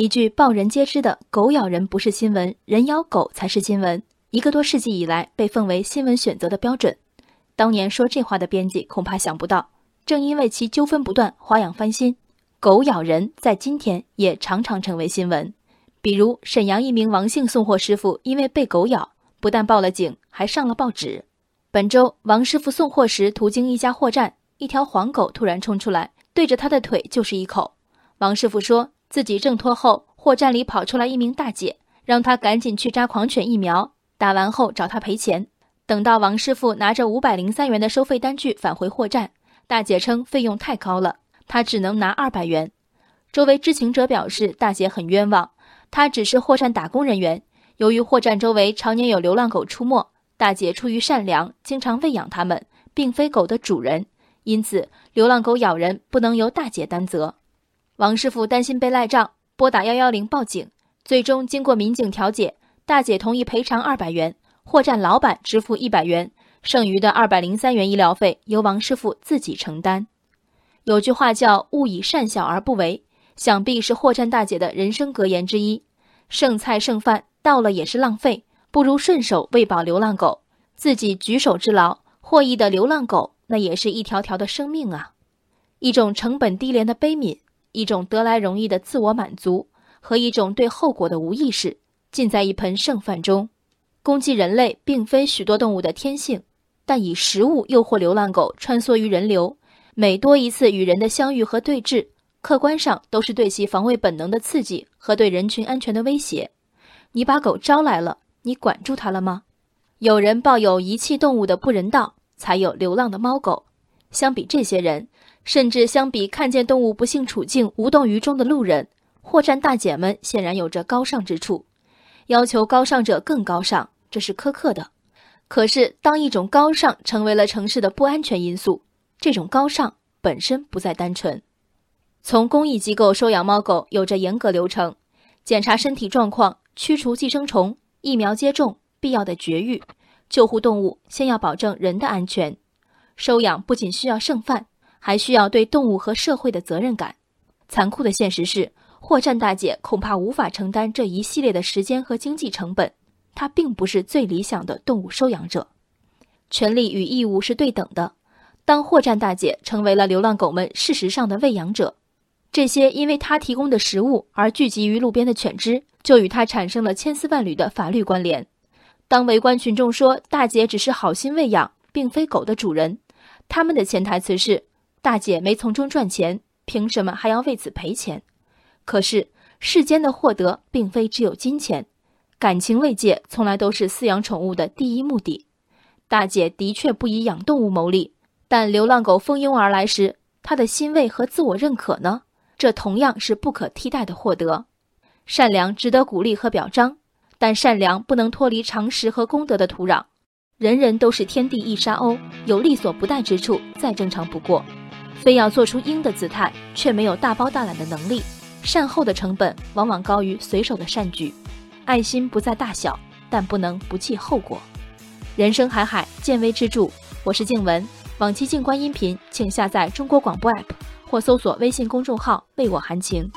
一句报人皆知的“狗咬人不是新闻，人咬狗才是新闻”，一个多世纪以来被奉为新闻选择的标准。当年说这话的编辑恐怕想不到，正因为其纠纷不断、花样翻新，狗咬人在今天也常常成为新闻。比如沈阳一名王姓送货师傅因为被狗咬，不但报了警，还上了报纸。本周，王师傅送货时途经一家货站，一条黄狗突然冲出来，对着他的腿就是一口。王师傅说。自己挣脱后，货站里跑出来一名大姐，让他赶紧去扎狂犬疫苗，打完后找他赔钱。等到王师傅拿着五百零三元的收费单据返回货站，大姐称费用太高了，他只能拿二百元。周围知情者表示，大姐很冤枉，她只是货站打工人员，由于货站周围常年有流浪狗出没，大姐出于善良，经常喂养它们，并非狗的主人，因此流浪狗咬人不能由大姐担责。王师傅担心被赖账，拨打幺幺零报警。最终经过民警调解，大姐同意赔偿二百元，货站老板支付一百元，剩余的二百零三元医疗费由王师傅自己承担。有句话叫“勿以善小而不为”，想必是货站大姐的人生格言之一。剩菜剩饭到了也是浪费，不如顺手喂饱流浪狗，自己举手之劳，获益的流浪狗那也是一条条的生命啊！一种成本低廉的悲悯。一种得来容易的自我满足和一种对后果的无意识，尽在一盆剩饭中。攻击人类并非许多动物的天性，但以食物诱惑流浪狗穿梭于人流，每多一次与人的相遇和对峙，客观上都是对其防卫本能的刺激和对人群安全的威胁。你把狗招来了，你管住它了吗？有人抱有遗弃动物的不人道，才有流浪的猫狗。相比这些人。甚至相比看见动物不幸处境无动于衷的路人，货站大姐们显然有着高尚之处。要求高尚者更高尚，这是苛刻的。可是，当一种高尚成为了城市的不安全因素，这种高尚本身不再单纯。从公益机构收养猫狗有着严格流程：检查身体状况、驱除寄生虫、疫苗接种、必要的绝育。救护动物先要保证人的安全。收养不仅需要剩饭。还需要对动物和社会的责任感。残酷的现实是，货站大姐恐怕无法承担这一系列的时间和经济成本。她并不是最理想的动物收养者。权利与义务是对等的。当货站大姐成为了流浪狗们事实上的喂养者，这些因为她提供的食物而聚集于路边的犬只，就与她产生了千丝万缕的法律关联。当围观群众说大姐只是好心喂养，并非狗的主人，他们的潜台词是。大姐没从中赚钱，凭什么还要为此赔钱？可是世间的获得并非只有金钱，感情慰藉从来都是饲养宠物的第一目的。大姐的确不以养动物谋利，但流浪狗蜂拥而来时，她的欣慰和自我认可呢？这同样是不可替代的获得。善良值得鼓励和表彰，但善良不能脱离常识和公德的土壤。人人都是天地一沙鸥，有力所不逮之处，再正常不过。非要做出鹰的姿态，却没有大包大揽的能力，善后的成本往往高于随手的善举。爱心不在大小，但不能不计后果。人生海海，见微知著。我是静文，往期静观音频，请下载中国广播 app 或搜索微信公众号“为我含情”。